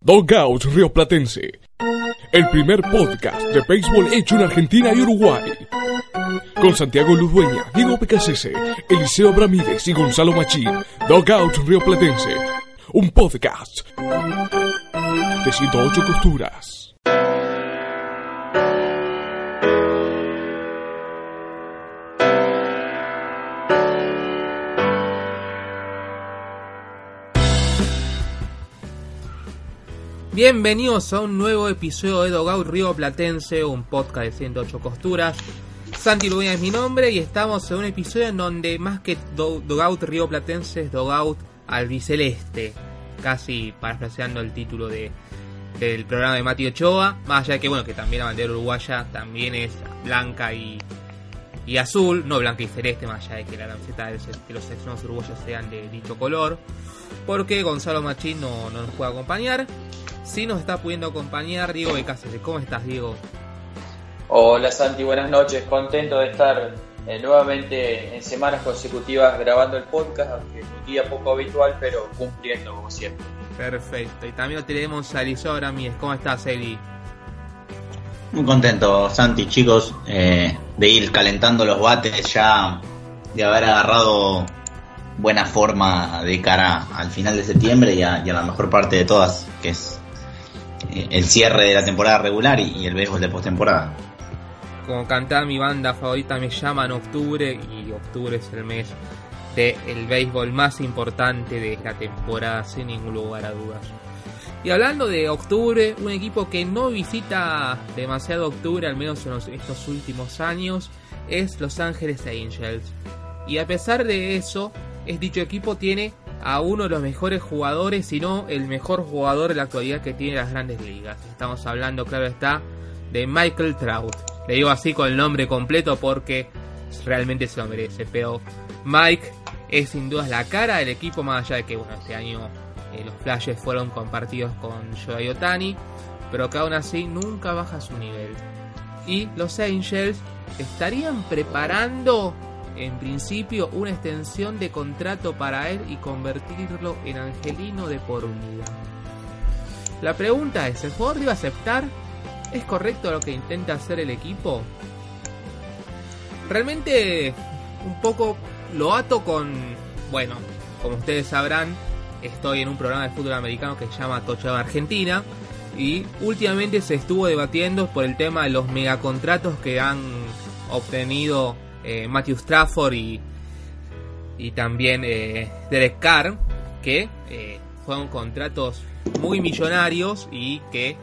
Dogout Río Platense, el primer podcast de béisbol hecho en Argentina y Uruguay. Con Santiago Ludueña, Diego Pecasese, Eliseo Bramírez y Gonzalo Machín. Dogout Río Platense, un podcast de 108 costuras. Bienvenidos a un nuevo episodio de Dogout Río Platense, un podcast de 108 costuras. Santi Ludueña es mi nombre y estamos en un episodio en donde más que Do- Dogout Río Platense es Dogout Albiceleste. Casi parafraseando el título de, del programa de Mati Ochoa. Más allá de que, bueno, que también la bandera uruguaya también es blanca y, y azul, no blanca y celeste, más allá de que la camiseta de los seleccionados uruguayos sean de dicho color. Porque Gonzalo Machín no nos puede acompañar. Sí nos está pudiendo acompañar Diego de Cáceres. ¿Cómo estás, Diego? Hola Santi, buenas noches. Contento de estar eh, nuevamente en semanas consecutivas grabando el podcast, aunque un día poco habitual, pero cumpliendo como siempre. Perfecto. Y también lo tenemos a Eliseo Ramírez. ¿Cómo estás, Eli? Muy contento, Santi, chicos, eh, de ir calentando los bates ya, de haber agarrado buena forma de cara al final de septiembre y a, y a la mejor parte de todas, que es el cierre de la temporada regular y, el béisbol de postemporada. Como cantar mi banda favorita me llama en octubre y octubre es el mes del béisbol más importante de la temporada sin ningún lugar a dudas. Y hablando de octubre, un equipo que no visita demasiado octubre, al menos en estos últimos años, es Los Ángeles Angels. Y a pesar de eso, es dicho equipo tiene a uno de los mejores jugadores, si no el mejor jugador de la actualidad que tiene las grandes ligas. Estamos hablando, claro está, de Michael Trout. Le digo así con el nombre completo porque realmente se lo merece. Pero Mike es sin duda la cara del equipo, más allá de que este año eh, los flashes fueron compartidos con Shohei Otani, pero que aún así nunca baja su nivel. Y los Angels estarían preparando en principio una extensión de contrato para él y convertirlo en angelino de por vida. La pregunta es, ¿el jugador debe aceptar? ¿Es correcto lo que intenta hacer el equipo? Realmente un poco lo ato con, bueno, como ustedes sabrán, estoy en un programa de fútbol americano que se llama Touchdown Argentina y últimamente se estuvo debatiendo por el tema de los megacontratos que han obtenido eh, Matthew Stafford y, y también eh, Derek Carr, que eh, fueron contratos muy millonarios y que,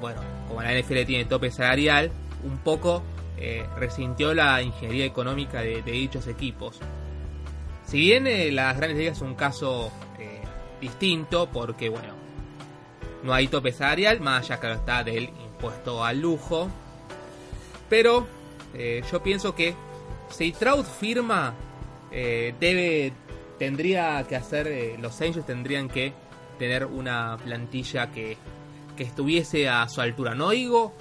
bueno, como la NFL tiene tope salarial, un poco eh, resintió la ingeniería económica de, dichos equipos. Si bien eh, las grandes ligas es un caso eh, distinto, porque bueno, no hay tope salarial, más allá claro está del impuesto al lujo. Pero eh, yo pienso que si Trout firma, eh, debe, tendría que hacer, eh, los Angels tendrían que tener una plantilla que, que estuviese a su altura. No digo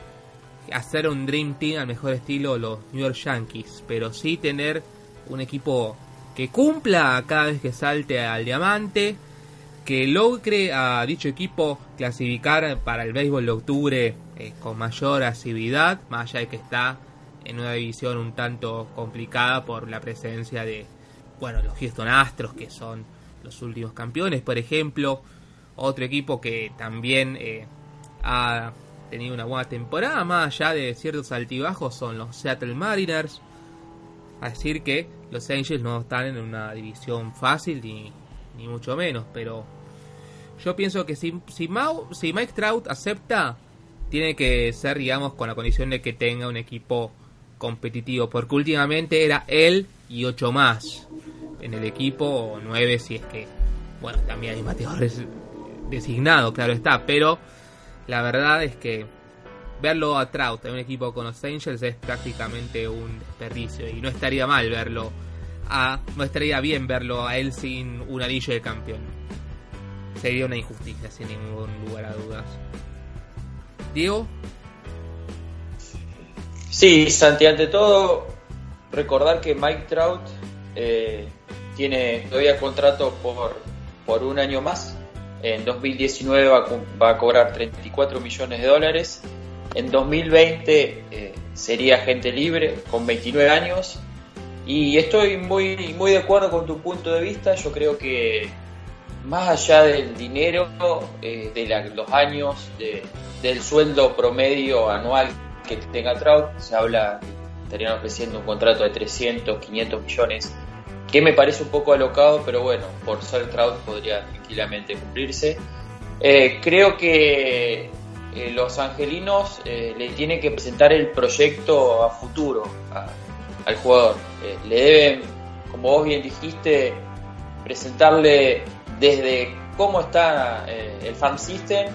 hacer un Dream Team al mejor estilo los New York Yankees, pero sí tener un equipo que cumpla cada vez que salte al diamante, que logre a dicho equipo clasificar para el béisbol de octubre eh, con mayor asiduidad, más allá de que está en una división un tanto complicada por la presencia de, bueno, los Houston Astros, que son los últimos campeones, por ejemplo, otro equipo que también eh, ha tenido una buena temporada, más allá de ciertos altibajos, son los Seattle Mariners. A decir que los Angels no están en una división fácil, ni, ni mucho menos, pero yo pienso que si, si, Mau- si Mike Trout acepta, tiene que ser, digamos, con la condición de que tenga un equipo competitivo, porque últimamente era él y ocho más en el equipo, o nueve si es que, bueno, también hay bateadores designado, claro está, pero la verdad es que verlo a Trout en un equipo con los Angels es prácticamente un desperdicio y no estaría mal verlo a, no estaría bien verlo a él sin un anillo de campeón. Sería una injusticia sin ningún lugar a dudas. Diego. Sí, Santi, ante todo, recordar que Mike Trout eh, tiene todavía contrato por, por un año más. En 2019 va, va a cobrar 34 millones de dólares en 2020 eh, sería gente libre con 29 años y estoy muy, muy de acuerdo con tu punto de vista. Yo creo que más allá del dinero, eh, de los años, del sueldo promedio anual que tenga Trout, se habla, estarían ofreciendo un contrato de 300, 500 millones, que me parece un poco alocado, pero bueno, por ser Trout podría tranquilamente cumplirse. Eh, creo que eh, los angelinos eh, le tienen que presentar el proyecto a futuro al jugador. Le deben, como vos bien dijiste, presentarle desde cómo está el farm system,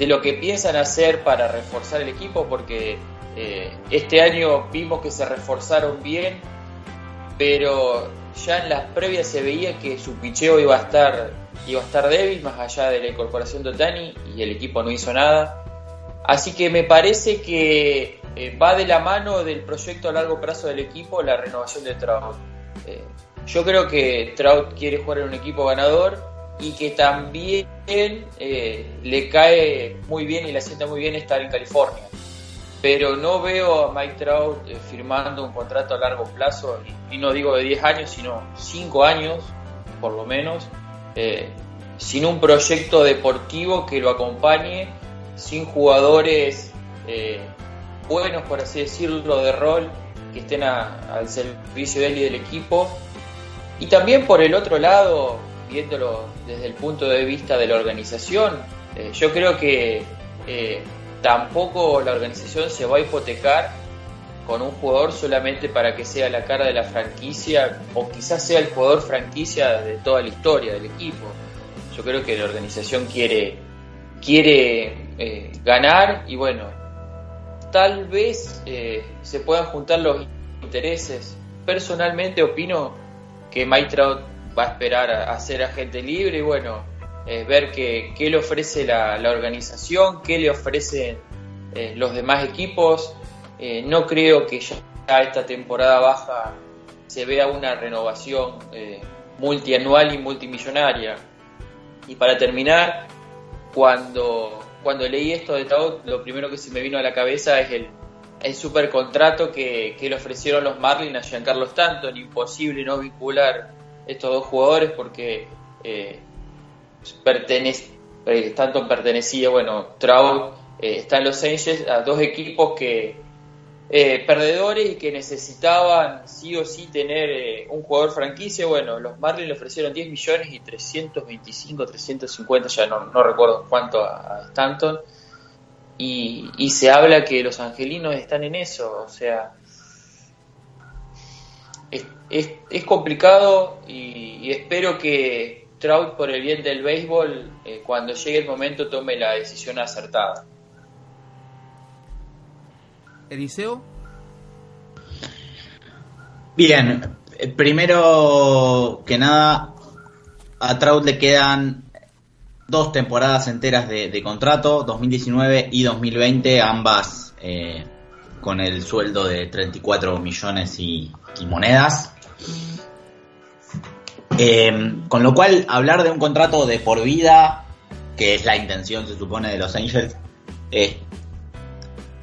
de lo que piensan hacer para reforzar el equipo, porque este año vimos que se reforzaron bien, pero ya en las previas se veía que su picheo iba a estar iba a estar débil más allá de la incorporación de Otani y el equipo no hizo nada. Así que me parece que eh, va de la mano del proyecto a largo plazo del equipo la renovación de Trout. Eh, yo creo que Trout quiere jugar en un equipo ganador y que también eh, le cae muy bien y le sienta muy bien estar en California. Pero no veo a Mike Trout firmando un contrato a largo plazo, y, no digo de 10 años, sino 5 años por lo menos, eh, sin un proyecto deportivo que lo acompañe, sin jugadores eh, buenos, por así decirlo, de rol, que estén al servicio de él y del equipo. Y también por el otro lado, viéndolo desde el punto de vista de la organización, eh, yo creo que tampoco la organización se va a hipotecar con un jugador solamente para que sea la cara de la franquicia o quizás sea el jugador franquicia de toda la historia del equipo. Yo creo que la organización quiere, quiere eh, ganar y bueno, tal vez eh, se puedan juntar los intereses. Personalmente opino que Mike va a esperar a, ser agente libre y bueno, eh, ver qué, le ofrece la, la, organización, qué le ofrecen los demás equipos eh, no creo que ya esta temporada baja se vea una renovación eh, multianual y multimillonaria. Y para terminar, cuando, cuando leí esto de Taut, lo primero que se me vino a la cabeza es el, el super contrato que, le ofrecieron los Marlins a Giancarlo Stanton. Imposible no vincular estos dos jugadores porque eh, eh, Stanton pertenecía, bueno, Trout está en Los Angels, a dos equipos que eh, perdedores y que necesitaban sí o sí tener eh, un jugador franquicia. Bueno, los Marlins le ofrecieron 10 millones y 325, 350, ya no, no recuerdo cuánto a, Stanton. Y, se habla que los angelinos están en eso, o sea, es, es, complicado y, espero que Trout, por el bien del béisbol, eh, cuando llegue el momento, tome la decisión acertada. Eliseo. Bien, eh, primero que nada, a Trout le quedan dos temporadas enteras de, contrato, 2019 y 2020, ambas eh, con el sueldo de 34 millones y, monedas. Eh, con lo cual, hablar de un contrato de por vida, que es la intención, se supone, de los Angels,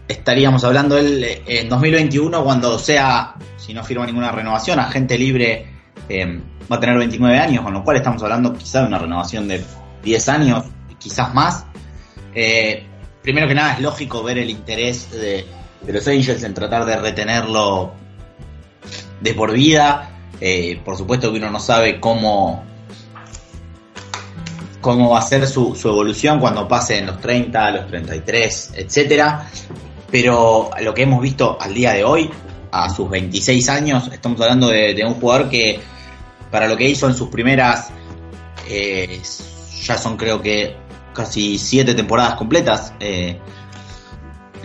estaríamos hablando eh, en 2021 cuando sea, si no firma ninguna renovación, agente libre eh, va a tener 29 años, con lo cual estamos hablando quizás de una renovación de 10 años, quizás más. Eh, primero que nada es lógico ver el interés de, los Angels en tratar de retenerlo de por vida. por supuesto que uno no sabe cómo cómo va a ser su, evolución cuando pase en los 30, los 33, etcétera pero lo que hemos visto al día de hoy, a sus 26 años, estamos hablando de, un jugador que para lo que hizo en sus primeras, eh, ya son creo que casi siete temporadas completas. Eh,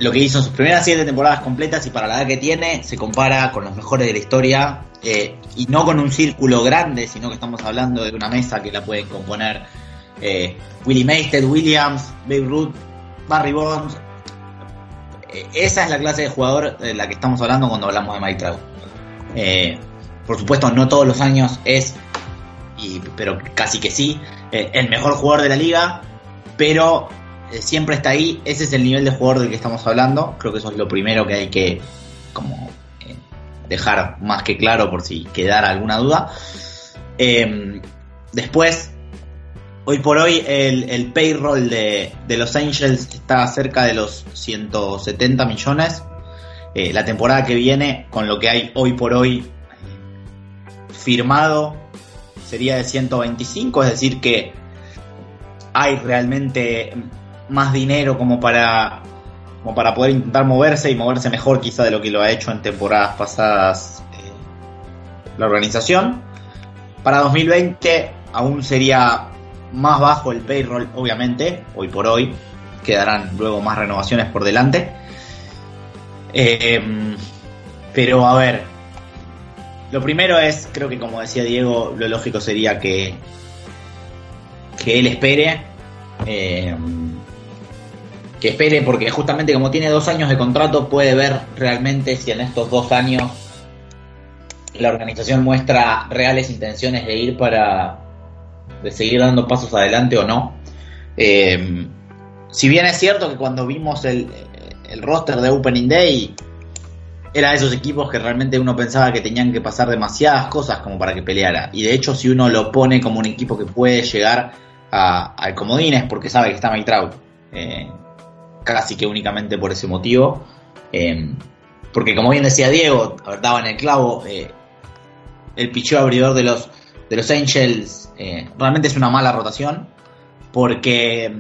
lo que hizo en sus primeras siete temporadas completas y para la edad que tiene se compara con los mejores de la historia eh, y no con un círculo grande, sino que estamos hablando de una mesa que la pueden componer eh, Willie Mays, Ted Williams, Babe Ruth, Barry Bonds. Eh, esa es la clase de jugador de la que estamos hablando cuando hablamos de Mike Trout. Eh, por supuesto, no todos los años es, pero casi que sí, el mejor jugador de la liga, pero siempre está ahí. Ese es el nivel de jugador del que estamos hablando. Creo que eso es lo primero que hay que como eh, dejar más que claro por si quedara alguna duda. Eh, después, hoy por hoy el, el payroll de, de, los Angels está cerca de los 170 millones. Eh, la temporada que viene, con lo que hay hoy por hoy firmado, sería de 125, es decir que hay realmente más dinero como para como para poder intentar moverse y moverse mejor quizá de lo que lo ha hecho en temporadas pasadas eh, la organización. Para 2020 aún sería más bajo el payroll, obviamente, hoy por hoy. Quedarán luego más renovaciones por delante. Eh, pero a ver, lo primero es, creo que como decía Diego, lo lógico sería que, que él espere. Eh, que espere porque justamente como tiene dos años de contrato puede ver realmente si en estos dos años la organización muestra reales intenciones de ir para de seguir dando pasos adelante o no. Eh, si bien es cierto que cuando vimos el, el roster de Opening Day era de esos equipos que realmente uno pensaba que tenían que pasar demasiadas cosas como para que peleara. Y de hecho si uno lo pone como un equipo que puede llegar al comodines porque sabe que está Mike. Eh, casi que únicamente por ese motivo. Eh, porque como bien decía Diego, daba en el clavo, eh, el picheo abridor de los, de los Angels eh, realmente es una mala rotación. Porque,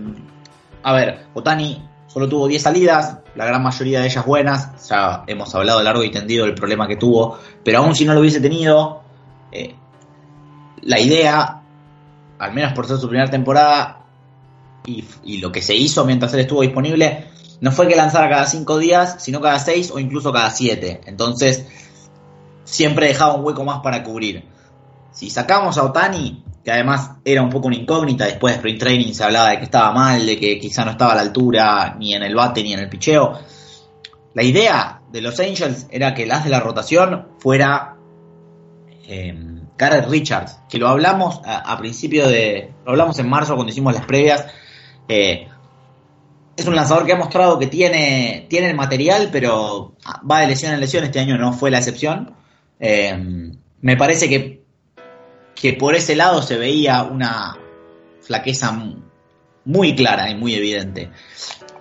a ver, Otani solo tuvo 10 salidas, la gran mayoría de ellas buenas. Ya hemos hablado largo y tendido del problema que tuvo. Pero aún si no lo hubiese tenido, eh, la idea, al menos por ser su primera temporada, y, lo que se hizo mientras él estuvo disponible no fue que lanzara cada cinco días, sino cada seis o incluso cada siete. Entonces, siempre dejaba un hueco más para cubrir. Si sacamos a Otani, que además era un poco una incógnita, después de Spring Training se hablaba de que estaba mal, de que quizá no estaba a la altura ni en el bate ni en el picheo. La idea de los Angels era que el as de la rotación fuera eh, Garrett Richards, que lo hablamos a, a principio de. Lo hablamos en marzo cuando hicimos las previas. Eh, es un lanzador que ha mostrado que tiene, tiene el material, pero va de lesión en lesión. Este año no fue la excepción. Eh, me parece que, que por ese lado se veía una flaqueza muy clara y muy evidente.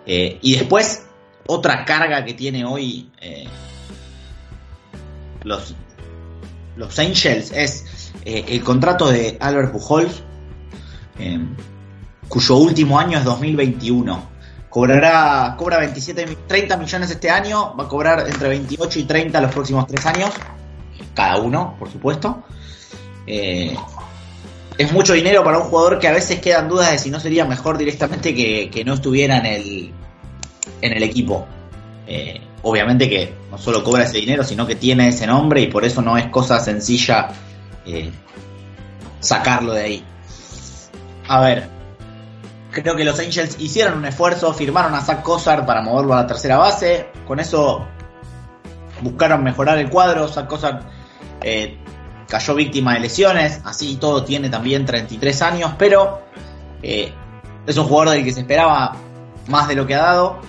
Eh, y después, otra carga que tiene hoy los, los Angels es el contrato de Albert Pujols cuyo último año es 2021. Cobrará, cobra 27, 30 millones este año, va a cobrar entre 28 y 30 los próximos tres años, cada uno, por supuesto. Eh, es mucho dinero para un jugador que a veces quedan dudas de si no sería mejor directamente que, que no estuviera en el, en el equipo. Eh, obviamente que no solo cobra ese dinero, sino que tiene ese nombre y por eso no es cosa sencilla eh, sacarlo de ahí. A ver, creo que los Angels hicieron un esfuerzo, firmaron a Zach Cozart para moverlo a la tercera base. Con eso buscaron mejorar el cuadro. Zach Cozart eh, cayó víctima de lesiones, así todo tiene también 33 años, pero eh, es un jugador del que se esperaba más de lo que ha dado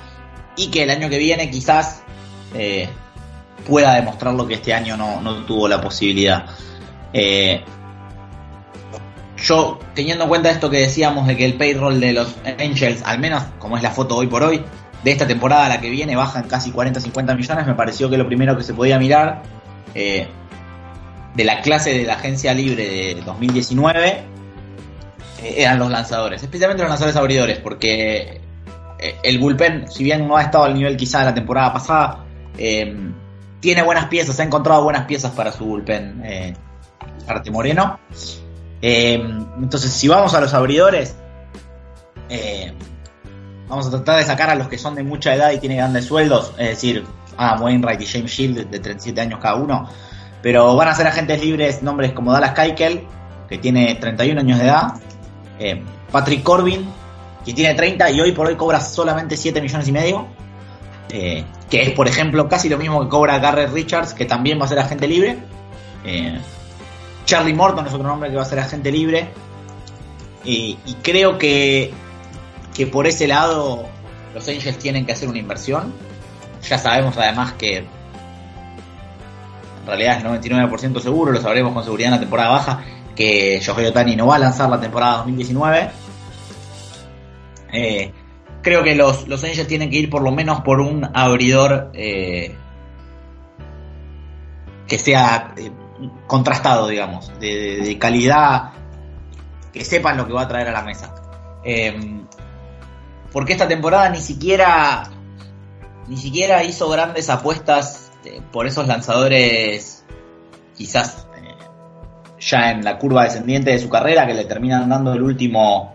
y que el año que viene quizás eh, pueda demostrar lo que este año no, no tuvo la posibilidad. Yo, teniendo en cuenta esto que decíamos de que el payroll de los Angels, al menos como es la foto hoy por hoy, de esta temporada a la que viene bajan casi 40-50 millones, me pareció que lo primero que se podía mirar eh, de la clase de la agencia libre de 2019 eh, eran los lanzadores, especialmente los lanzadores abridores, porque eh, el bullpen, si bien no ha estado al nivel quizá de la temporada pasada, tiene buenas piezas, ha encontrado buenas piezas para su bullpen Arte Moreno. Eh, entonces, si vamos a los abridores, eh, vamos a tratar de sacar a los que son de mucha edad y tienen grandes sueldos, es decir, Adam Wainwright y James Shield de 37 años cada uno, pero van a ser agentes libres nombres como Dallas Keuchel, que tiene 31 años de edad, eh, Patrick Corbin, que tiene 30 y hoy por hoy cobra solamente 7 millones y medio, eh, que es por ejemplo casi lo mismo que cobra Garrett Richards, que también va a ser agente libre. Eh, Charlie Morton es otro nombre que va a ser agente libre. Y, creo que, que por ese lado los Angels tienen que hacer una inversión. Ya sabemos además que en realidad es 99% seguro, lo sabremos con seguridad en la temporada baja, que Shohei Otani no va a lanzar la temporada 2019. Eh, creo que los, los Angels tienen que ir por lo menos por un abridor eh, que sea eh, contrastado, digamos, de, calidad, que sepan lo que va a traer a la mesa. Eh, porque esta temporada ni siquiera ni siquiera hizo grandes apuestas eh, por esos lanzadores quizás eh, ya en la curva descendiente de su carrera que le terminan dando el último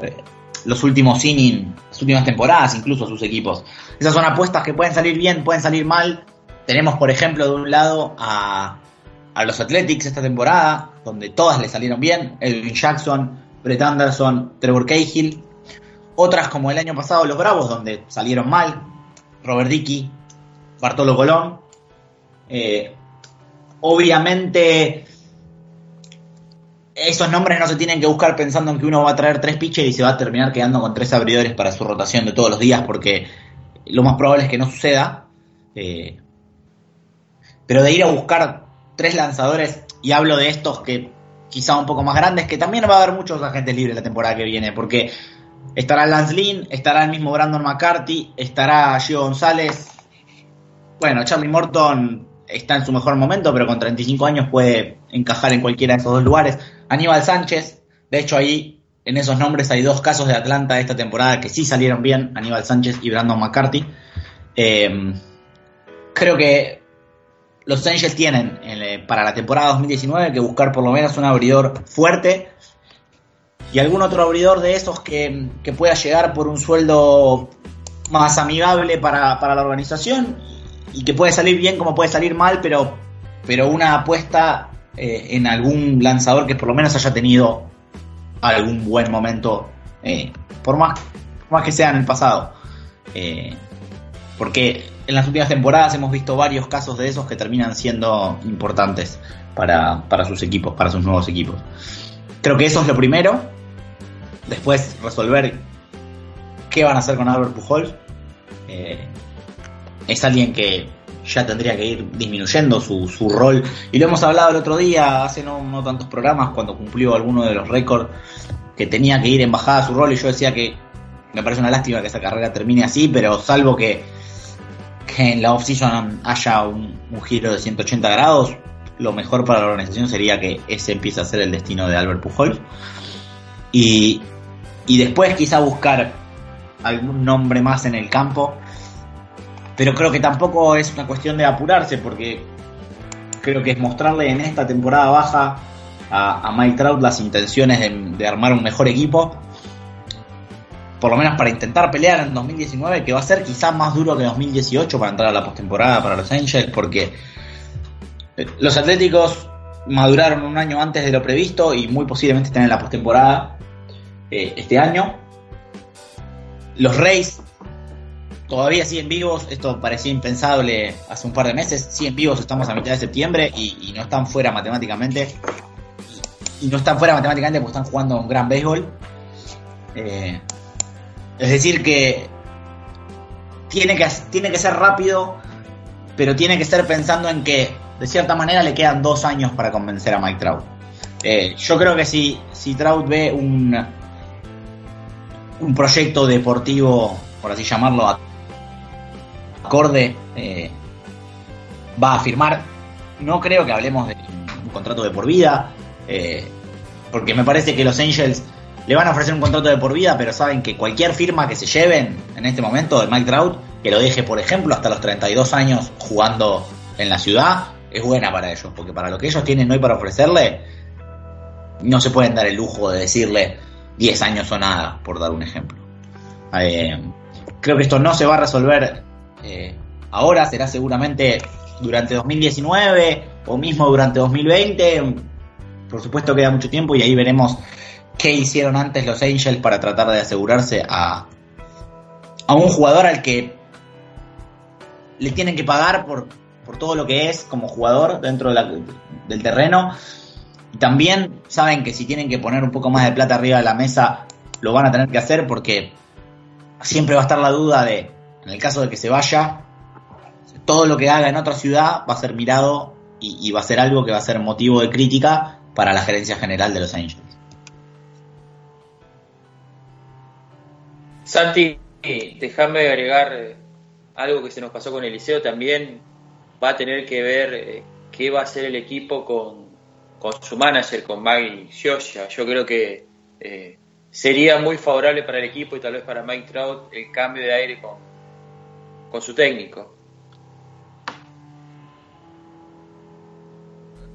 eh, los últimos innings, las últimas temporadas incluso a sus equipos. Esas son apuestas que pueden salir bien, pueden salir mal. Tenemos por ejemplo de un lado a, a los Athletics esta temporada, donde todas le salieron bien, Edwin Jackson, Brett Anderson, Trevor Cahill, otras como el año pasado los Bravos, donde salieron mal, Robert Dickey, Bartolo Colón. Eh, obviamente, esos nombres no se tienen que buscar pensando en que uno va a traer tres pitchers y se va a terminar quedando con tres abridores para su rotación de todos los días, porque lo más probable es que no suceda. Eh, pero de ir a buscar tres lanzadores, y hablo de estos que quizá un poco más grandes, que también va a haber muchos agentes libres la temporada que viene, porque estará Lance Lynn, estará el mismo Brandon McCarthy, estará Gio González. Bueno, Charlie Morton está en su mejor momento, pero con 35 años puede encajar en cualquiera de esos dos lugares. Aníbal Sánchez, de hecho ahí en esos nombres hay dos casos de Atlanta esta temporada que sí salieron bien, Aníbal Sánchez y Brandon McCarthy. Eh, creo que los Angels tienen eh, para la temporada 2019 que buscar por lo menos un abridor fuerte y algún otro abridor de esos que, que pueda llegar por un sueldo más amigable para, para la organización y que puede salir bien como puede salir mal, pero, pero una apuesta eh, en algún lanzador que por lo menos haya tenido algún buen momento, eh, por, más, más que sea en el pasado. Porque en las últimas temporadas hemos visto varios casos de esos que terminan siendo importantes para, para sus equipos, para sus nuevos equipos. Creo que eso es lo primero. Después resolver qué van a hacer con Albert Pujols. Eh, es alguien que ya tendría que ir disminuyendo su, su rol. Y lo hemos hablado el otro día, hace no, no tantos programas, cuando cumplió alguno de los récords, que tenía que ir en bajada su rol. Y yo decía que me parece una lástima que esa carrera termine así, pero salvo que, que en la off-season haya un, giro de 180 grados, lo mejor para la organización sería que ese empiece a ser el destino de Albert Pujols. Y, y después quizá buscar algún nombre más en el campo. Pero creo que tampoco es una cuestión de apurarse, porque creo que es mostrarle en esta temporada baja a, Mike Trout las intenciones de, armar un mejor equipo. Por lo menos para intentar pelear en 2019, que va a ser quizá más duro que 2018 para entrar a la postemporada para los Angels, porque los Atléticos maduraron un año antes de lo previsto y muy posiblemente estén en la postemporada eh, este año. Los Reyes todavía siguen vivos, esto parecía impensable hace un par de meses, siguen vivos, estamos a mitad de septiembre y, no están fuera matemáticamente. Y, y, no están fuera matemáticamente porque están jugando un gran béisbol. Eh, es decir que tiene, que tiene que ser rápido, pero tiene que ser pensando en que de cierta manera le quedan dos años para convencer a Mike Trout. Eh, yo creo que si, si Trout ve un, un proyecto deportivo, por así llamarlo, acorde, eh, va a firmar. No creo que hablemos de un contrato de por vida, eh, porque me parece que los Angels le van a ofrecer un contrato de por vida, pero saben que cualquier firma que se lleven en este momento de Mike Trout, que lo deje, por ejemplo, hasta los 32 años jugando en la ciudad, es buena para ellos, porque para lo que ellos tienen hoy para ofrecerle, no se pueden dar el lujo de decirle, 10 años o nada, por dar un ejemplo. Eh, creo que esto no se va a resolver eh, ahora, será seguramente durante 2019 o mismo durante 2020. Por supuesto queda mucho tiempo y ahí veremos qué hicieron antes los Angels para tratar de asegurarse a, a un jugador al que le tienen que pagar por, por todo lo que es como jugador dentro del terreno. Y también saben que si tienen que poner un poco más de plata arriba de la mesa, lo van a tener que hacer porque siempre va a estar la duda de, en el caso de que se vaya, todo lo que haga en otra ciudad va a ser mirado y, va a ser algo que va a ser motivo de crítica para la gerencia general de los Angels. Santi, déjame agregar eh, algo que se nos pasó con Eliseo también. Va a tener que ver eh, qué va a hacer el equipo con, su manager, con Maggie Scioscia. Yo creo que eh, sería muy favorable para el equipo y tal vez para Mike Trout el cambio de aire con, con su técnico.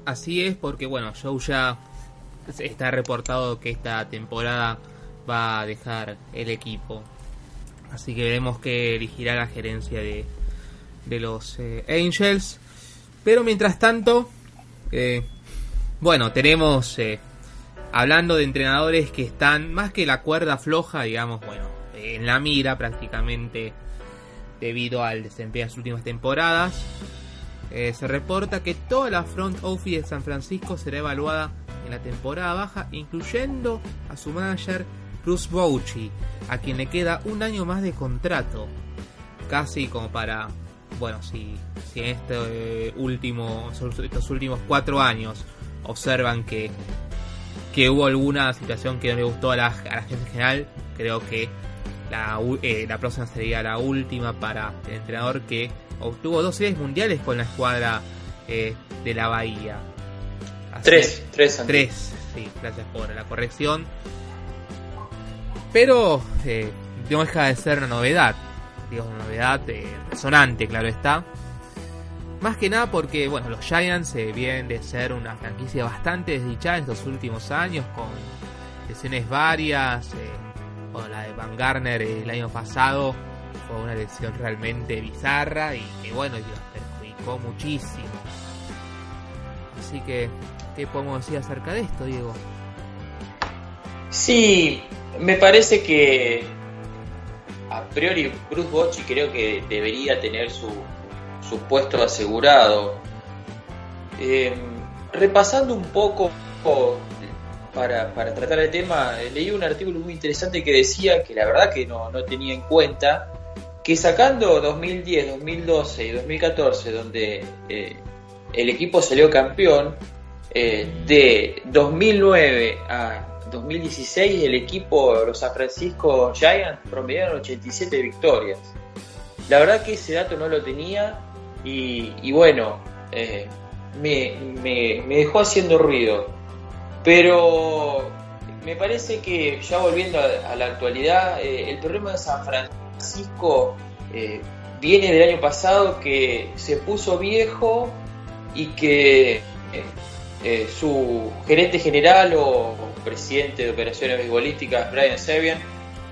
Así es, porque bueno, Joe ya está reportado que esta temporada va a dejar el equipo. Así que veremos que elegirá la gerencia de, de los eh, Angels. Pero mientras tanto, eh, bueno, tenemos, eh, hablando de entrenadores que están más que la cuerda floja, digamos, bueno, en la mira prácticamente debido al desempeño de las últimas temporadas. se reporta que toda la front office de San Francisco será evaluada en la temporada baja, incluyendo a su manager Bruce Bouchy, a quien le queda un año más de contrato. Casi como para, bueno, si, si en este último, estos últimos cuatro años observan que, que hubo alguna situación que no le gustó a la, a la gente general, creo que la, eh, la próxima sería la última para el entrenador que obtuvo dos series mundiales con la escuadra eh, de la Bahía. tres, tres, tres, sí, gracias por la corrección. Pero eh, no deja de ser una novedad. Digo, una novedad eh, resonante, claro está. Más que nada porque, bueno, los Giants eh, vienen de ser una franquicia bastante desdichada en estos últimos años, con lesiones varias. Eh, la de Van Garner el año pasado fue una lesión realmente bizarra y que, bueno, los perjudicó muchísimo. Así que, ¿qué podemos decir acerca de esto, Diego? Sí, me parece que a priori Bruce Bocci creo que debería tener su, su puesto asegurado. Em, repasando un poco para, para, tratar el tema, leí un artículo muy interesante que decía que la verdad que no, no tenía en cuenta que sacando 2010, 2012 y 2014, donde eh, el equipo salió campeón, eh, de 2009 a 2016 el equipo, los San Francisco Giants, promediaron 87 victorias. La verdad que ese dato no lo tenía y, bueno, eh, me, dejó haciendo ruido. Pero me parece que ya volviendo a, la actualidad, eh, el problema de San Francisco eh, viene del año pasado que se puso viejo y que su gerente general o presidente de operaciones beisbolísticas, Brian Sevian,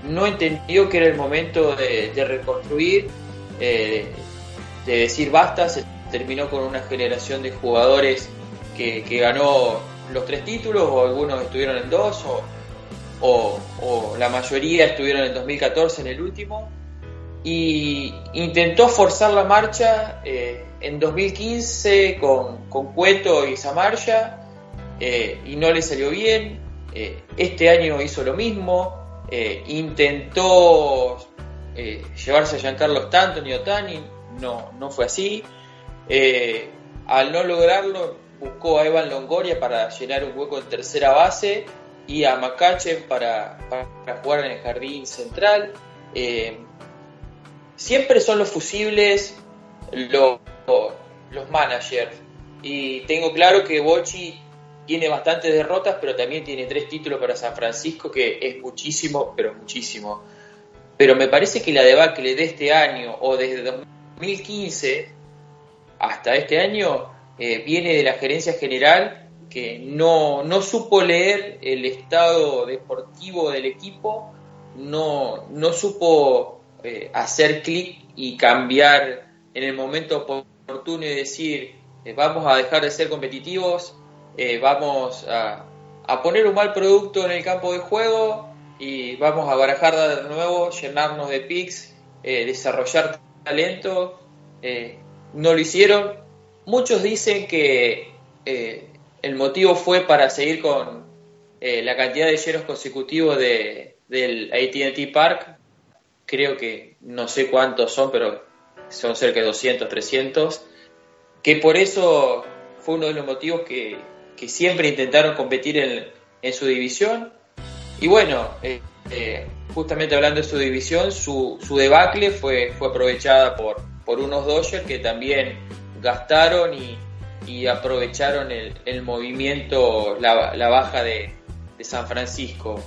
no entendió que era el momento de, reconstruir, eh, de decir basta, se terminó con una generación de jugadores que, ganó los tres títulos, o algunos estuvieron en dos, o, la mayoría estuvieron en 2014 en el último, y intentó forzar la marcha eh, en 2015 con, Cueto y Samarcha, eh, y no le salió bien. Eh, este año hizo lo mismo, eh, intentó eh, llevarse a Giancarlo Stanton y Otani, no, no fue así. al no lograrlo, buscó a Evan Longoria para llenar un hueco en tercera base y a Macachen para, jugar en el jardín central. siempre son los fusibles los, los managers. Y tengo claro que Bochi tiene bastantes derrotas, pero también tiene tres títulos para San Francisco, que es muchísimo, pero muchísimo. Pero me parece que la debacle de este año, o desde 2015 hasta este año, eh, viene de la gerencia general que no, no supo leer el estado deportivo del equipo, no, no supo eh, hacer clic y cambiar en el momento oportuno y decir, eh, vamos a dejar de ser competitivos, eh, vamos a, poner un mal producto en el campo de juego y vamos a barajar de nuevo, llenarnos de picks, desarrollar talento. no lo hicieron. Muchos dicen que el motivo fue para seguir con la cantidad de llenos consecutivos de, del ATT Park. Creo que no sé cuántos son, pero son cerca de 200, 300. Que por eso fue uno de los motivos que, que siempre intentaron competir en, en, su división. Y bueno, eh, eh, justamente hablando de su división, su, su debacle fue, fue aprovechada por, por unos Dodgers que también gastaron y, y aprovecharon el, el movimiento, la, la baja de, de San Francisco.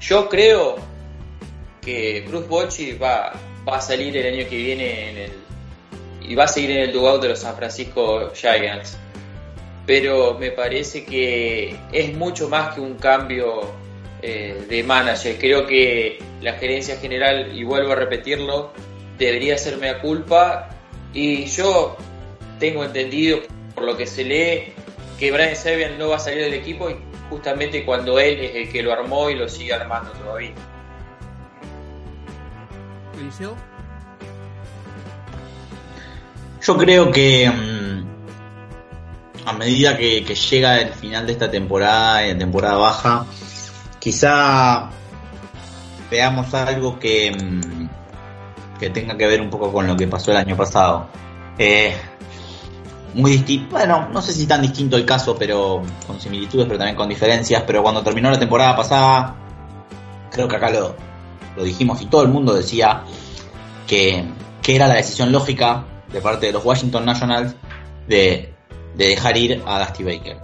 Yo creo que Bruce Bochy va, va a salir el año que viene en el, y va a seguir en el dugout de los San Francisco Giants. Pero me parece que es mucho más que un cambio eh, de manager. Creo que la gerencia general, y vuelvo a repetirlo, debería hacerme a culpa. Y yo tengo entendido, por lo que se lee, que Brian Sabian no va a salir del equipo justamente cuando él es el que lo armó y lo sigue armando todavía. Yo creo que mm, a medida que, llega el final de esta temporada, en temporada baja, quizá veamos algo que, mm, que tenga que ver un poco con lo que pasó el año pasado. Eh, muy distinto, bueno, no sé si tan distinto el caso, pero con similitudes, pero también con diferencias. Pero cuando terminó la temporada pasada, creo que acá lo, lo dijimos y todo el mundo decía que, que, era la decisión lógica de parte de los Washington Nationals de, de dejar ir a Dusty Baker.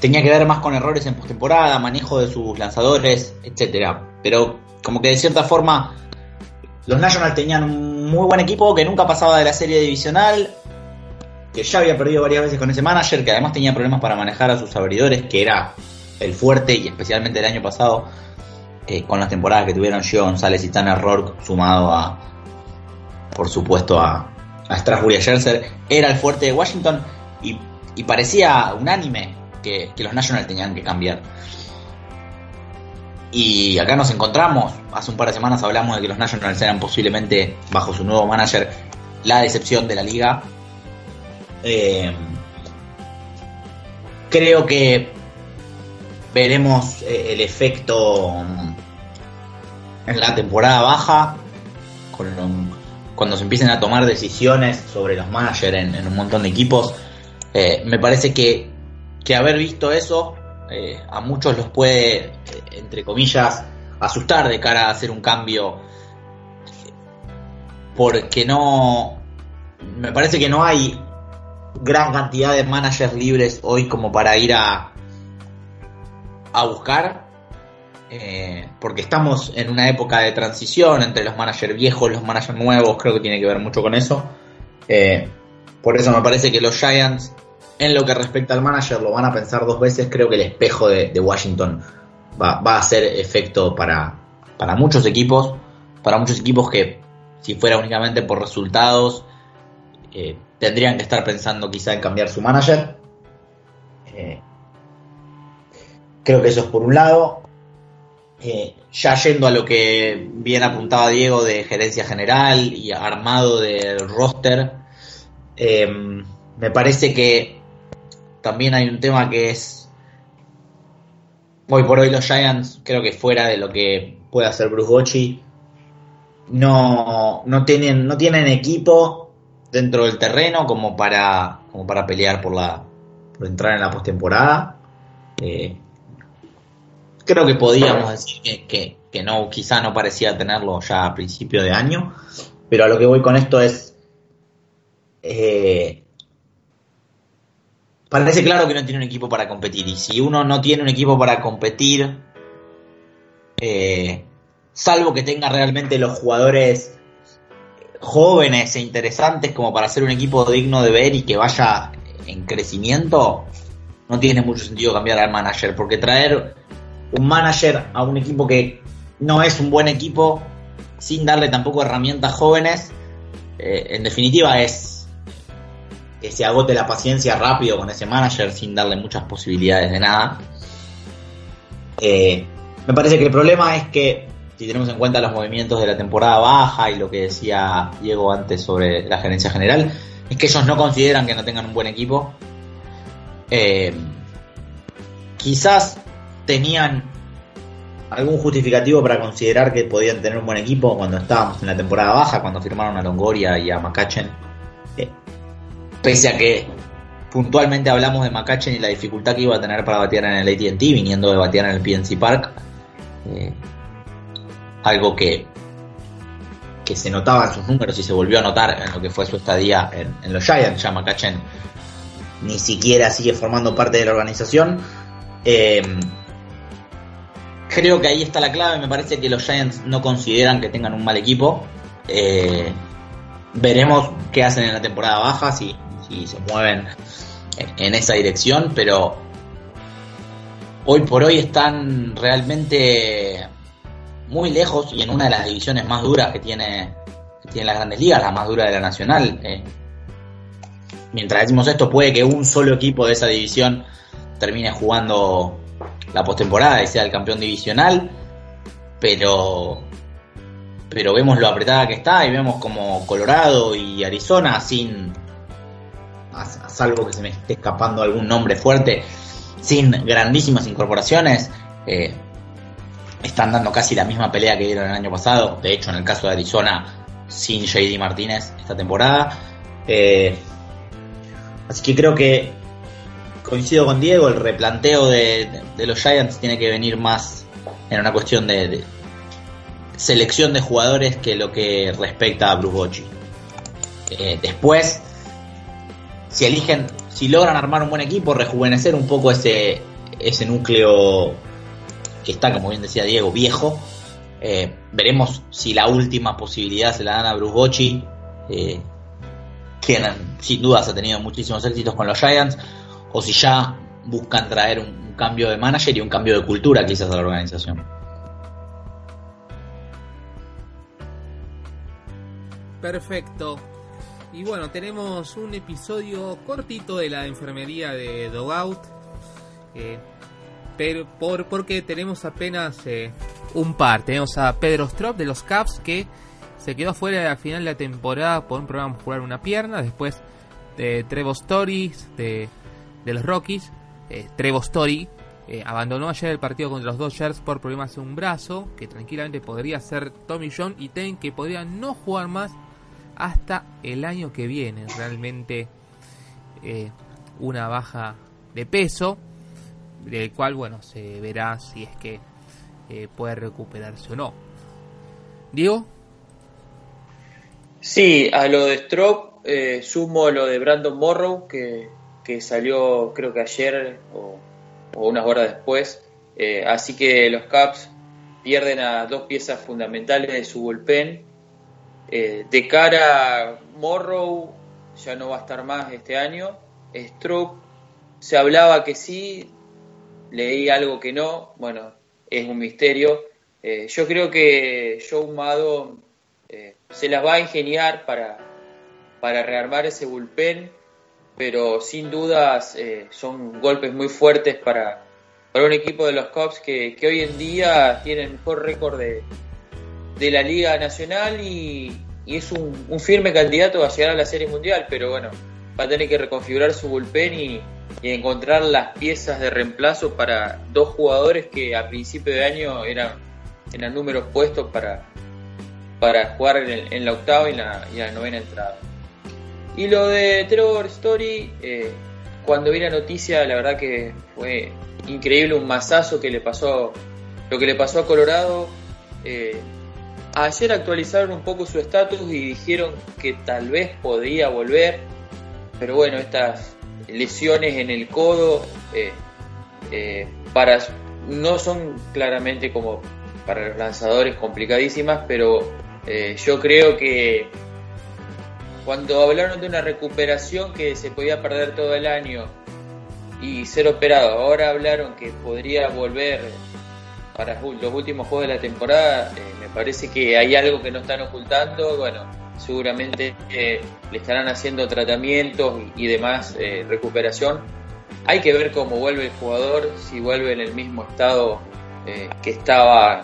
Tenía que ver más con errores en postemporada, manejo de sus lanzadores, etcétera. Pero como que de cierta forma los Nationals tenían un muy buen equipo que nunca pasaba de la serie divisional, que ya había perdido varias veces con ese manager, que además tenía problemas para manejar a sus abridores, que era el fuerte y especialmente el año pasado, eh, con las temporadas que tuvieron Gio González y Tanner Rourke, sumado a, por supuesto, a, a Strasburg y a Scherzer, era el fuerte de Washington y, y parecía unánime que, los Nationals tenían que cambiar. Y acá nos encontramos, hace un par de semanas hablamos de que los Nationals eran posiblemente, bajo su nuevo manager, la decepción de la liga eh, creo que veremos eh, el efecto en la temporada baja, cuando se empiecen a tomar decisiones sobre los managers en, un montón de equipos. Eh, me parece que, que, haber visto eso a muchos los puede, entre comillas, asustar de cara a hacer un cambio. Porque no. Me parece que no hay gran cantidad de managers libres hoy como para ir a, a buscar. Eh, porque estamos en una época de transición entre los managers viejos los managers nuevos, creo que tiene que ver mucho con eso. Eh, por eso me parece que los Giants, en lo que respecta al manager, lo van a pensar dos veces. Creo que el espejo de, Washington va, a hacer efecto para, para muchos equipos, para muchos equipos que si fuera únicamente por resultados, eh, tendrían que estar pensando quizá en cambiar su manager. Eh, creo que eso es por un lado. Eh, ya yendo a lo que bien apuntaba Diego de gerencia general y armado del roster, me parece que también hay un tema que es hoy por hoy los Giants creo que fuera de lo que puede hacer Bruce Bochy no, no tienen no tienen equipo dentro del terreno como para, como para pelear por, la, por entrar en la postemporada. Eh, creo que podíamos decir que, que, no, quizá no parecía tenerlo ya a principio de año, pero a lo que voy con esto es, eh, parece claro que no tiene un equipo para competir, y si uno no tiene un equipo para competir, eh, salvo que tenga realmente los jugadores jóvenes e interesantes como para ser un equipo digno de ver y que vaya en crecimiento, no tiene mucho sentido cambiar al manager, porque traer un manager a un equipo que no es un buen equipo, sin darle tampoco herramientas jóvenes, eh, en definitiva es se agote la paciencia rápido con ese manager sin darle muchas posibilidades de nada. Eh, me parece que el problema es que si tenemos en cuenta los movimientos de la temporada baja y lo que decía Diego antes sobre la gerencia general, es que ellos no consideran que no tengan un buen equipo. Eh, quizás tenían algún justificativo para considerar que podían tener un buen equipo cuando estábamos en la temporada baja, cuando firmaron a Longoria y a McCutchen. Eh, pese a que puntualmente hablamos de McCutchen y la dificultad que iba a tener para batear en el ATT, viniendo de batear en el PNC Park. Eh, algo que, que se notaba en sus números y se volvió a notar en lo que fue su estadía en, los Giants. Ya McCutchen ni siquiera sigue formando parte de la organización. Eh, creo que ahí está la clave. Me parece que los Giants no consideran que tengan un mal equipo. Eh, veremos qué hacen en la temporada baja, si, si se mueven en esa dirección, pero hoy por hoy están realmente muy lejos y en una de las divisiones más duras que tiene, que tiene las grandes ligas, la más dura de la nacional. Eh. mientras decimos esto, puede que un solo equipo de esa división termine jugando la postemporada y sea el campeón divisional, pero pero vemos lo apretada que está y vemos como Colorado y Arizona sin salvo que se me esté escapando algún nombre fuerte sin grandísimas incorporaciones eh, están dando casi la misma pelea que dieron el año pasado de hecho en el caso de Arizona sin JD Martínez esta temporada eh, así que creo que coincido con Diego, el replanteo de, los Giants tiene que venir más en una cuestión de, selección de jugadores que lo que respecta a Bruce Bochy. Eh, después, si eligen, si logran armar un buen equipo, rejuvenecer un poco ese, ese núcleo que está, como bien decía Diego, viejo, eh, veremos si la última posibilidad se la dan a Bruce eh, que sin dudas ha tenido muchísimos éxitos con los Giants, o si ya buscan traer un, cambio de manager y un cambio de cultura quizás a la organización. Perfecto. Y bueno, tenemos un episodio cortito de la enfermería de Dogout. Eh, pero por, porque tenemos apenas eh, un par. Tenemos a Pedro Strop de los Caps que se quedó fuera al final de la temporada por un programa muscular una pierna. Después de Trevo Stories de los Rockies, eh, Trevo Story, eh, abandonó ayer el partido contra los Dodgers por problemas en un brazo, que tranquilamente podría ser Tommy John y Ten, que podría no jugar más hasta el año que viene. Realmente eh, una baja de peso, del cual, bueno, se verá si es que puede recuperarse o no. Diego. Sí, a lo de Strop sumo lo de Brandon Morrow, que que salió creo que ayer o, unas horas después. Eh, así que los Caps pierden a dos piezas fundamentales de su bullpen. Eh, de cara a Morrow ya no va a estar más este año. Stroke se hablaba que sí, leí algo que no. Bueno, es un misterio. Eh, yo creo que Joe Mado se las va a ingeniar para, para rearmar ese bullpen pero sin dudas eh, son golpes muy fuertes para, para un equipo de los Cubs que, hoy en día tiene el mejor récord de, la Liga Nacional y, es un, firme candidato a llegar a la Serie Mundial, pero bueno, va a tener que reconfigurar su bullpen y, encontrar las piezas de reemplazo para dos jugadores que a principio de año eran, eran números puestos para, para jugar en, la octava y la, la novena entrada. Y lo de Trevor Story, eh, cuando vi la noticia, la verdad que fue increíble un masazo que le pasó, lo que le pasó a Colorado. Eh, ayer actualizaron un poco su estatus y dijeron que tal vez podría volver, pero bueno, estas lesiones en el codo eh, para no son claramente como para los lanzadores complicadísimas, pero yo creo que cuando hablaron de una recuperación que se podía perder todo el año y ser operado. Ahora hablaron que podría volver para los últimos juegos de la temporada. Eh, me parece que hay algo que no están ocultando. Bueno, seguramente eh, le estarán haciendo tratamientos y, demás eh, recuperación. Hay que ver cómo vuelve el jugador, si vuelve en el mismo estado que estaba,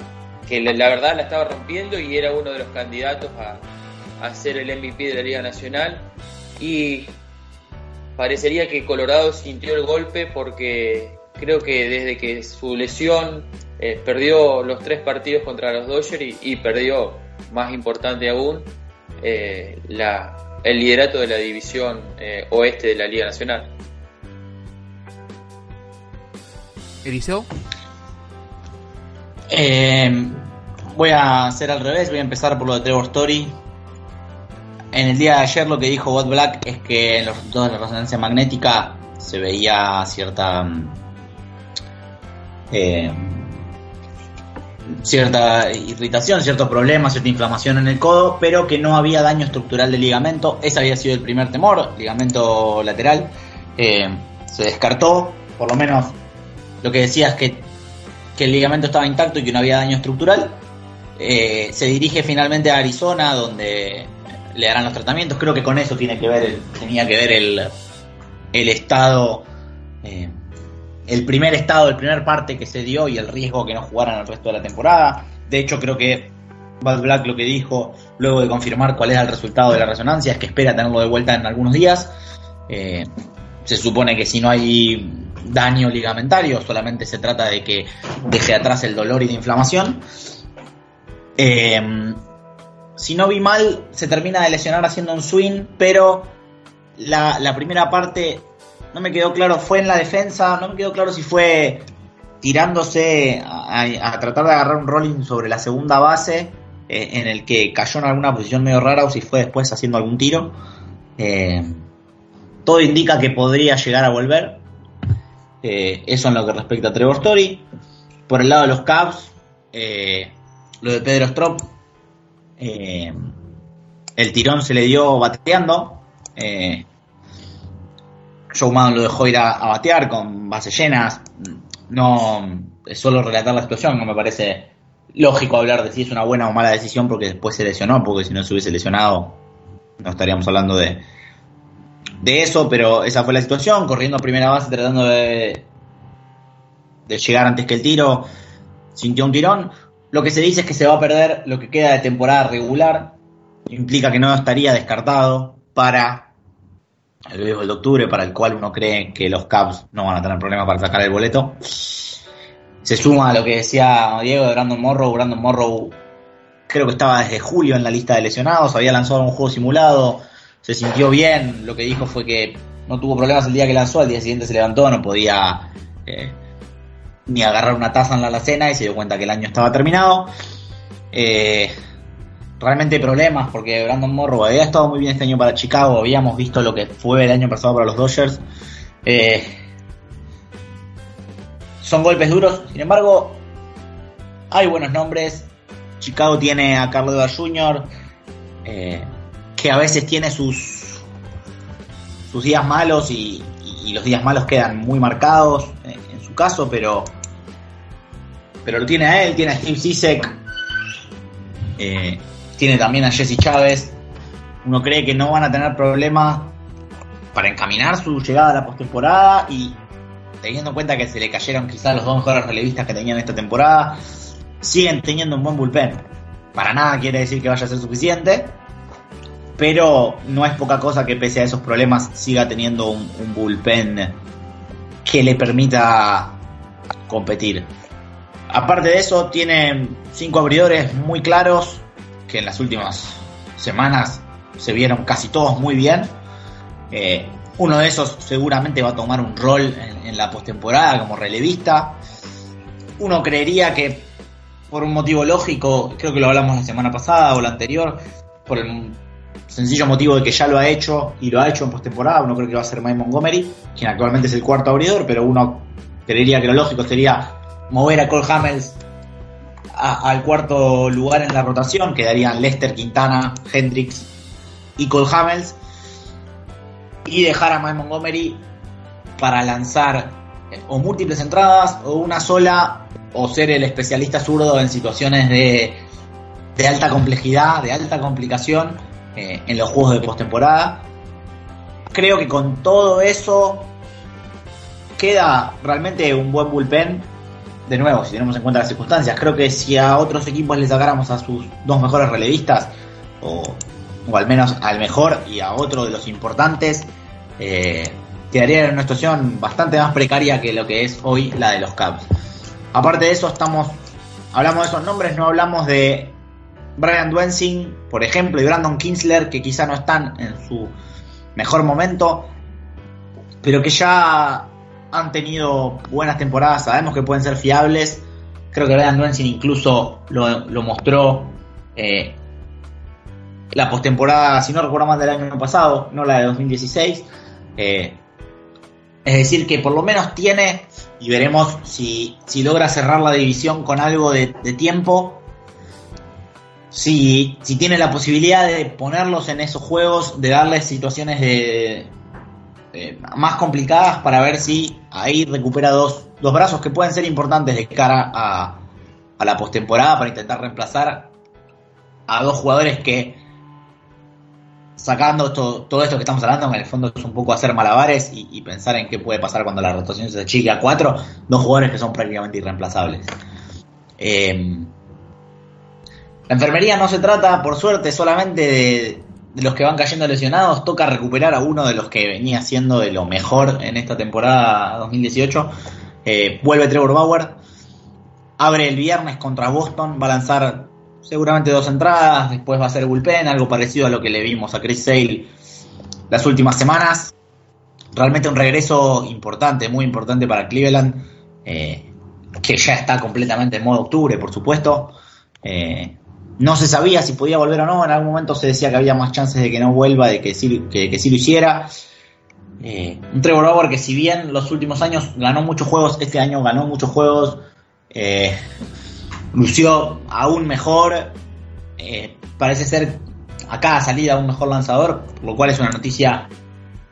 que la, verdad la estaba rompiendo y era uno de los candidatos a, a ser el MVP de la Liga Nacional. Y parecería que Colorado sintió el golpe porque creo que desde que su lesión eh, perdió los tres partidos contra los Dodgers y, perdió, más importante aún, eh, la, el liderato de la división eh, oeste de la Liga Nacional. Eliseo. voy a hacer al revés, voy a empezar por lo de Trevor Story. En el día de ayer lo que dijo Bob Black es que en los resultados de la resonancia magnética se veía cierta mm, eh, cierta irritación, ciertos problemas, cierta inflamación en el codo, pero que no había daño estructural del ligamento. Ese había sido el primer temor, ligamento lateral. Eh, se descartó, por lo menos lo que decía es que, que el ligamento estaba intacto y que no había daño estructural. Eh, se dirige finalmente a Arizona, donde le darán los tratamientos. Creo que con eso tiene que ver tenía que ver el, el estado, eh, el primer estado, el primer parte que se dio y el riesgo que no jugaran el resto de la temporada. De hecho, creo que Bad Black lo que dijo luego de confirmar cuál era el resultado de la resonancia es que espera tenerlo de vuelta en algunos días. Eh, se supone que si no hay daño ligamentario, solamente se trata de que deje atrás el dolor y la inflamación. Eh, si no vi mal, se termina de lesionar haciendo un swing, pero la, primera parte no me quedó claro, fue en la defensa, no me quedó claro si fue tirándose a, tratar de agarrar un rolling sobre la segunda base, eh, en el que cayó en alguna posición medio rara, o si fue después haciendo algún tiro. Eh, todo indica que podría llegar a volver. Eh, eso en lo que respecta a Trevor Story. Por el lado de los Cavs, lo de Pedro Strop el tirón se le dio bateando. Maddon lo dejó ir a, batear con bases llenas. No es solo relatar la explosión, no me parece lógico hablar de si es una buena o mala decisión porque después se lesionó, porque si no se hubiese lesionado no estaríamos hablando de, de eso, pero esa fue la situación, corriendo a primera base tratando de, de llegar antes que el tiro, sintió un tirón, lo que se dice es que se va a perder lo que queda de temporada regular. Implica que no estaría descartado para el béisbol de octubre, para el cual uno cree que los Cubs no van a tener problema para sacar el boleto. Se suma a lo que decía Diego de Brandon Morrow. Brandon Morrow creo que estaba desde julio en la lista de lesionados, había lanzado un juego simulado, se sintió bien. Lo que dijo fue que no tuvo problemas el día que lanzó, al día siguiente se levantó, no podía eh, ni agarrar una taza en la alacena y se dio cuenta que el año estaba terminado. Eh, realmente problemas porque Brandon Morrow había estado muy bien este año para Chicago, habíamos visto lo que fue el año pasado para los Dodgers. Eh, son golpes duros, sin embargo, hay buenos nombres. Chicago tiene a Carlos Edwards Jr., eh, que a veces tiene sus, sus días malos y, y los días malos quedan muy marcados caso, pero pero lo tiene a él, tiene a Steve Sisek, eh, tiene también a Jesse Chávez. Uno cree que no van a tener problemas para encaminar su llegada a la postemporada y teniendo en cuenta que se le cayeron quizás los dos mejores relevistas que tenían esta temporada, siguen teniendo un buen bullpen. Para nada quiere decir que vaya a ser suficiente, pero no es poca cosa que pese a esos problemas siga teniendo un, un bullpen que le permita competir. Aparte de eso, tiene cinco abridores muy claros que en las últimas semanas se vieron casi todos muy bien. Eh, uno de esos seguramente va a tomar un rol en, la postemporada como relevista. Uno creería que por un motivo lógico, creo que lo hablamos la semana pasada o la anterior, por el sencillo motivo de que ya lo ha hecho y lo ha hecho en postemporada. Uno cree que va a ser Mike Montgomery, quien actualmente es el cuarto abridor, pero uno creería que lo lógico sería mover a Cole Hamels al cuarto lugar en la rotación. Quedarían Lester, Quintana, Hendricks y Cole Hamels. Y dejar a Mike Montgomery para lanzar eh, o múltiples entradas o una sola o ser el especialista zurdo en situaciones de, de alta complejidad, de alta complicación eh, en los juegos de postemporada. Creo que con todo eso queda realmente un buen bullpen. De nuevo, si tenemos en cuenta las circunstancias, creo que si a otros equipos les sacáramos a sus dos mejores relevistas, o, o al menos al mejor y a otro de los importantes, eh, quedaría en una situación bastante más precaria que lo que es hoy la de los Cubs. Aparte de eso, estamos hablamos de esos nombres, no hablamos de Brian Duensing, por ejemplo, y Brandon Kinsler, que quizá no están en su mejor momento, pero que ya han tenido buenas temporadas, sabemos que pueden ser fiables. Creo que Brian Duensing incluso lo, mostró eh, la postemporada, si no recuerdo mal, del año pasado, no la de 2016. Eh, es decir, que por lo menos tiene, y veremos si, si logra cerrar la división con algo de, tiempo, si, si, tiene la posibilidad de ponerlos en esos juegos, de darles situaciones de, más complicadas para ver si ahí recupera dos, brazos que pueden ser importantes de cara a, la postemporada para intentar reemplazar a dos jugadores que sacando todo esto que estamos hablando, en el fondo es un poco hacer malabares y, pensar en qué puede pasar cuando la rotación se achique a cuatro, dos jugadores que son prácticamente irreemplazables. Em, la enfermería no se trata, por suerte, solamente de, los que van cayendo lesionados, toca recuperar a uno de los que venía siendo de lo mejor en esta temporada 2018. Eh, vuelve Trevor Bauer, abre el viernes contra Boston, va a lanzar seguramente dos entradas, después va a ser bullpen, algo parecido a lo que le vimos a Chris Sale las últimas semanas. Realmente un regreso importante, muy importante para Cleveland, eh, que ya está completamente en modo octubre, por supuesto. Eh, no se sabía si podía volver o no, en algún momento se decía que había más chances de que no vuelva, de que sí, que, lo hiciera. Eh, un Trevor Bauer que si bien los últimos años ganó muchos juegos, este año ganó muchos juegos, lució aún mejor. Eh, parece ser a cada salida un mejor lanzador, lo cual es una noticia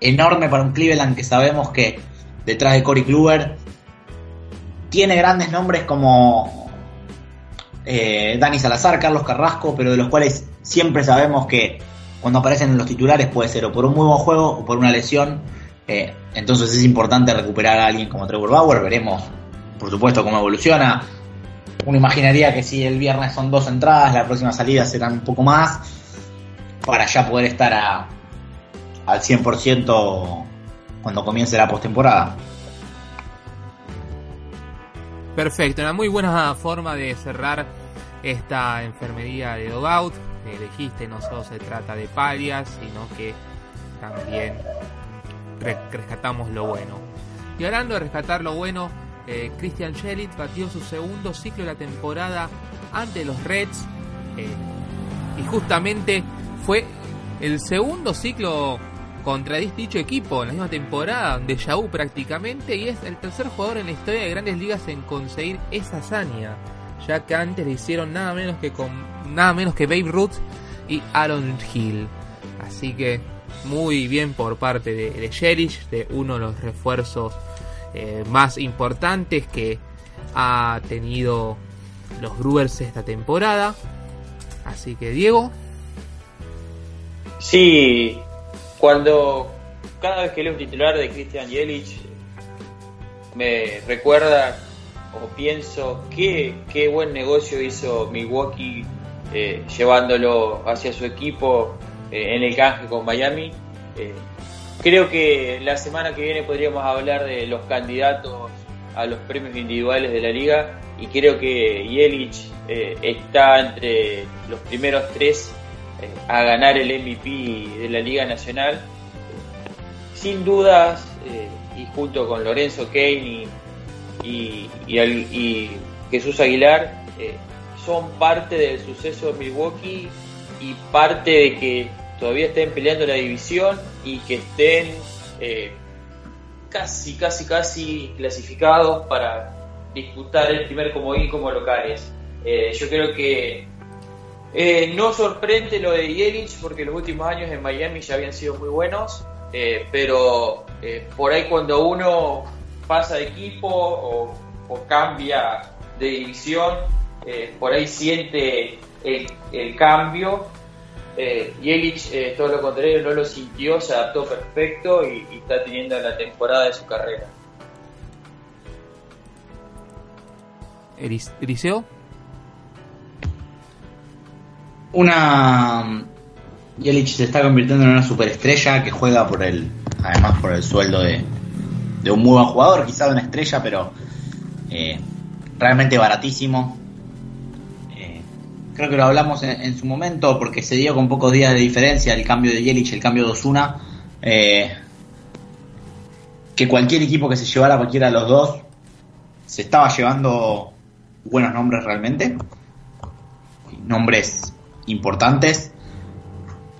enorme para un Cleveland que sabemos que detrás de Corey Kluber tiene grandes nombres como eh, Dani Salazar, Carlos Carrasco, pero de los cuales siempre sabemos que cuando aparecen en los titulares puede ser o por un muy buen juego o por una lesión. Eh, entonces es importante recuperar a alguien como Trevor Bauer. Veremos, por supuesto, cómo evoluciona uno imaginaría que si el viernes son dos entradas, la próxima salida serán un poco más, para ya poder estar a, al 100% cuando comience la postemporada. Perfecto, una muy buena forma de cerrar esta enfermería de Dogout. dijiste, no solo se trata de palias, sino que también rescatamos lo bueno. Y hablando de rescatar lo bueno, eh, Christian Shelit batió su segundo ciclo de la temporada ante los Reds. Eh, y justamente fue el segundo ciclo contra dicho equipo en la misma temporada, de Yahoo prácticamente, y es el tercer jugador en la historia de grandes ligas en conseguir esa hazaña, ya que antes le hicieron nada menos que con nada menos que Babe Ruth y Aaron Hill. Así que muy bien por parte de, de de uno de los refuerzos eh, más importantes que ha tenido los Brewers esta temporada. Así que Diego. Sí, cuando cada vez que leo un titular de Christian Yelich me recuerda o pienso qué, qué buen negocio hizo Milwaukee eh, llevándolo hacia su equipo eh, en el canje con Miami. Creo que la semana que viene podríamos hablar de los candidatos a los premios individuales de la liga y creo que Yelich eh, está entre los primeros tres eh, a ganar el MVP de la Liga Nacional. Sin dudas, eh, y junto con Lorenzo Kane y, Jesús Aguilar, son parte del suceso de Milwaukee y parte de que todavía estén peleando la división y que estén eh, casi, casi, casi clasificados para disputar el primer comodín como locales. Eh, yo creo que eh, no sorprende lo de Yelich porque los últimos años en Miami ya habían sido muy buenos eh, pero eh, por ahí cuando uno pasa de equipo o, cambia de división, eh, por ahí siente el, cambio. Eh, Yelich, todo lo contrario, no lo sintió, se adaptó perfecto y, y está teniendo la temporada de su carrera. Eliseo. Una. Yelich se está convirtiendo en una superestrella que juega por el. Además, por el sueldo de, de un muy buen jugador, quizá de una estrella, pero eh, realmente baratísimo. Eh, creo que lo hablamos en, su momento porque se dio con pocos días de diferencia el cambio de Yelich, el cambio de Osuna. Eh, que cualquier equipo que se llevara cualquiera de los dos se estaba llevando buenos nombres realmente, nombres importantes.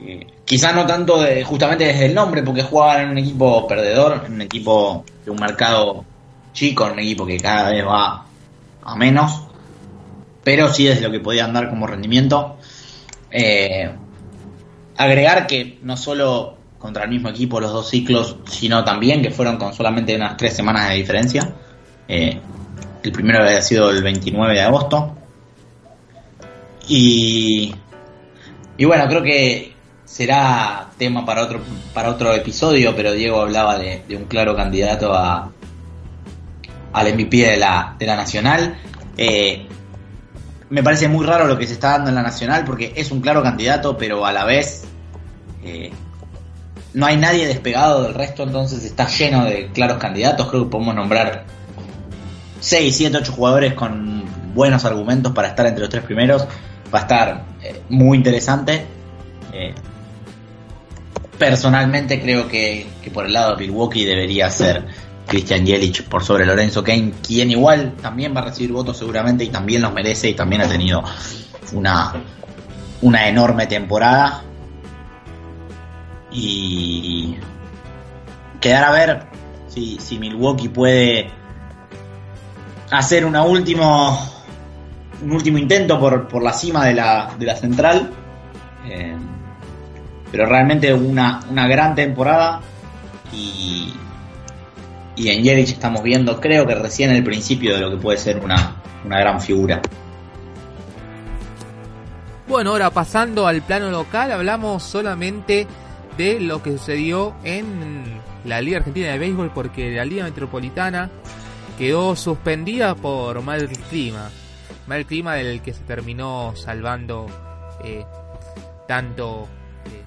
Eh, quizás no tanto de, justamente desde el nombre, porque jugaban en un equipo perdedor, en un equipo de un mercado chico, en un equipo que cada vez va a menos, pero sí desde lo que podían dar como rendimiento. Eh, agregar que no solo contra el mismo equipo los dos ciclos, sino también que fueron con solamente unas tres semanas de diferencia. Eh, el primero había sido el 29 de agosto. Y, y bueno, creo que será tema para otro, para otro episodio, pero Diego hablaba de, un claro candidato a, al MVP de la, de la Nacional. Eh, me parece muy raro lo que se está dando en la Nacional porque es un claro candidato, pero a la vez eh, no hay nadie despegado del resto, entonces está lleno de claros candidatos. Creo que podemos nombrar 6, 7, 8 jugadores con buenos argumentos para estar entre los tres primeros. Va a estar eh, muy interesante. Eh, personalmente creo que, por el lado de Milwaukee debería ser Christian Yelich por sobre Lorenzo Kane, quien igual también va a recibir votos seguramente y también los merece y también ha tenido una, una enorme temporada. Y quedar a ver si, si Milwaukee puede hacer una último, un último intento por, por la cima de la, de la central. Eh, pero realmente una, una gran temporada y, y en Yelich estamos viendo, creo que recién el principio de lo que puede ser una, una gran figura. Bueno, ahora pasando al plano local, hablamos solamente de lo que sucedió en la Liga Argentina de Béisbol, porque la Liga Metropolitana quedó suspendida por mal clima. Mal clima del que se terminó salvando eh, tanto eh,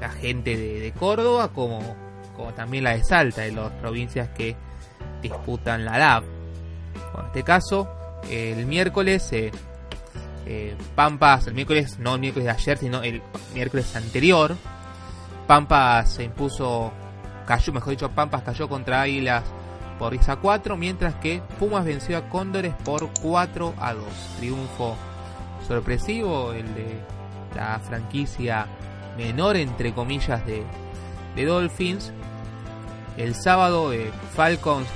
la gente de, Córdoba como, como también la de Salta, de las provincias que disputan la LAB. en este caso, el miércoles, eh, Pampas, el miércoles, no el miércoles de ayer, sino el miércoles anterior, Pampas se impuso, cayó, mejor dicho, Pampas cayó contra Águilas por ISA 4, mientras que Pumas venció a Cóndores por 4 a 2. Triunfo sorpresivo, el de la franquicia menor, entre comillas, de, Dolphins. El sábado de Falcons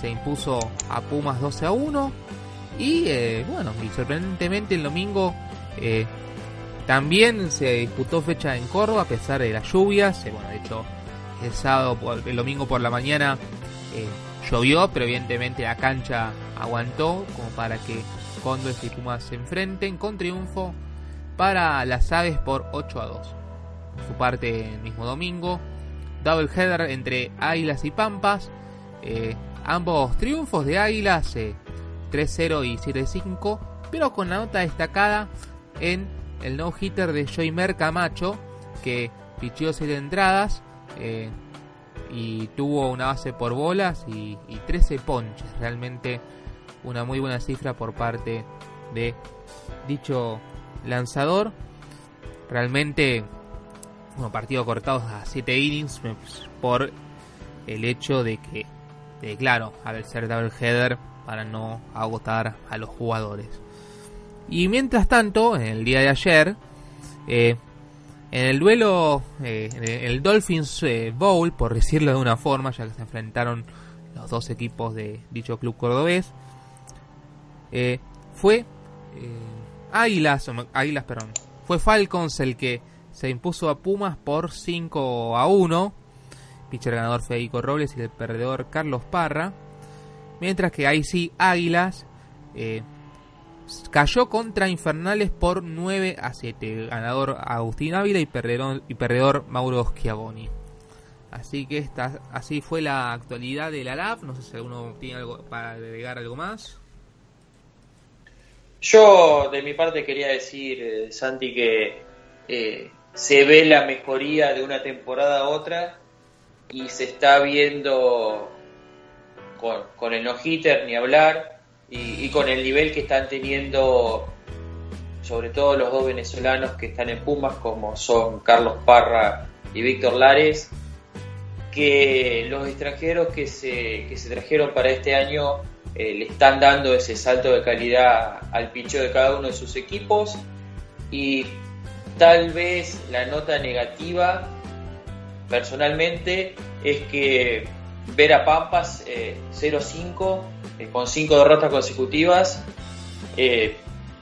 se, impuso a Pumas 12 a 1. Y eh, bueno, y sorprendentemente el domingo eh, también se disputó fecha en Córdoba a pesar de las lluvias. Eh, bueno, de hecho, el sábado, el domingo por la mañana eh, llovió, pero evidentemente la cancha aguantó como para que Condores y Pumas se enfrenten con triunfo para las aves por 8 a 2. su parte el mismo domingo, double header entre Águilas y Pampas. Eh, ambos triunfos de Águilas 3-0 eh, y 7-5, pero con la nota destacada en el no hitter de Joymer Camacho, que pichió 7 entradas y tuvo una base por bolas y, 13 ponches. Realmente una muy buena cifra por parte de dicho lanzador. Realmente, unos partidos cortados a 7 innings por el hecho de que, de, claro, al ser double header para no agotar a los jugadores. Y mientras tanto, en el día de ayer, eh, en el duelo, eh, el Dolphins eh, Bowl, por decirlo de una forma, ya que se enfrentaron los dos equipos de dicho club cordobés, eh, fue Águilas, Águilas, perdón, fue Falcons el que se impuso a Pumas por 5 a 1. Pitcher ganador Federico Robles y el perdedor Carlos Parra. Mientras que ahí sí, Águilas eh, cayó contra Infernales por 9 a 7. Ganador Agustín Ávila y perdedor, y perdedor Mauro Schiavoni. Así que esta, así fue la actualidad de la LAF. No sé si alguno tiene algo para agregar algo más. Yo, de mi parte, quería decir, eh, Santi, que eh, se ve la mejoría de una temporada a otra y se está viendo con, el no-hitter ni hablar y, con el nivel que están teniendo sobre todo los dos venezolanos que están en Pumas como son Carlos Parra y Víctor Lares que los extranjeros que se, que se trajeron para este año eh, le están dando ese salto de calidad al picho de cada uno de sus equipos. Y tal vez la nota negativa personalmente es que ver a Pampas 0-5 eh, eh, con 5 derrotas consecutivas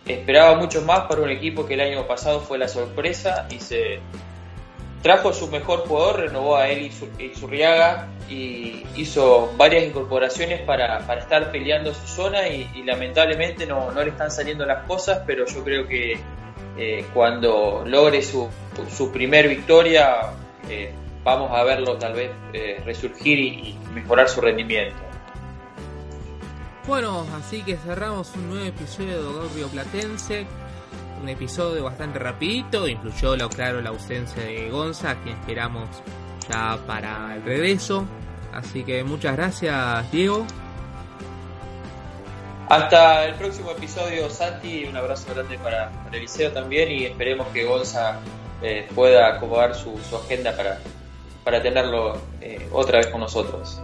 esperaba mucho más para un equipo que el año pasado fue la sorpresa y se trajo su mejor jugador, renovó a él y Zurriaga y hizo varias incorporaciones para, estar peleando su zona y, lamentablemente no, le están saliendo las cosas, pero yo creo que eh, cuando logre su, su primer victoria eh, vamos a verlo tal vez eh, resurgir y, mejorar su rendimiento. Bueno, así que cerramos un nuevo episodio de Dogorio Platense un episodio bastante rapidito, incluyó, lo claro, la ausencia de Gonza, a quien esperamos ya para el regreso. Así que muchas gracias, Diego. Hasta el próximo episodio, Santi. Un abrazo grande para, Eliseo también y esperemos que Gonza eh, pueda acomodar su, agenda para, para tenerlo eh, otra vez con nosotros.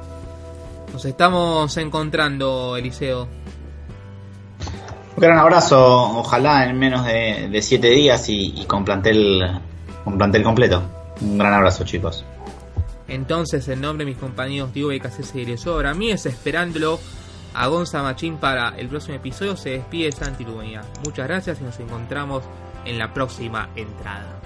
Nos estamos encontrando, Eliseo. Un gran abrazo, ojalá en menos de, siete días y, con, plantel, con plantel completo. Un gran abrazo, chicos. Entonces, en nombre de mis compañeros Diego BKC y Sobra, mí es esperándolo a Gonza Machín para el próximo episodio. Se despide Santi Lubeña. Muchas gracias y nos encontramos en la próxima entrada.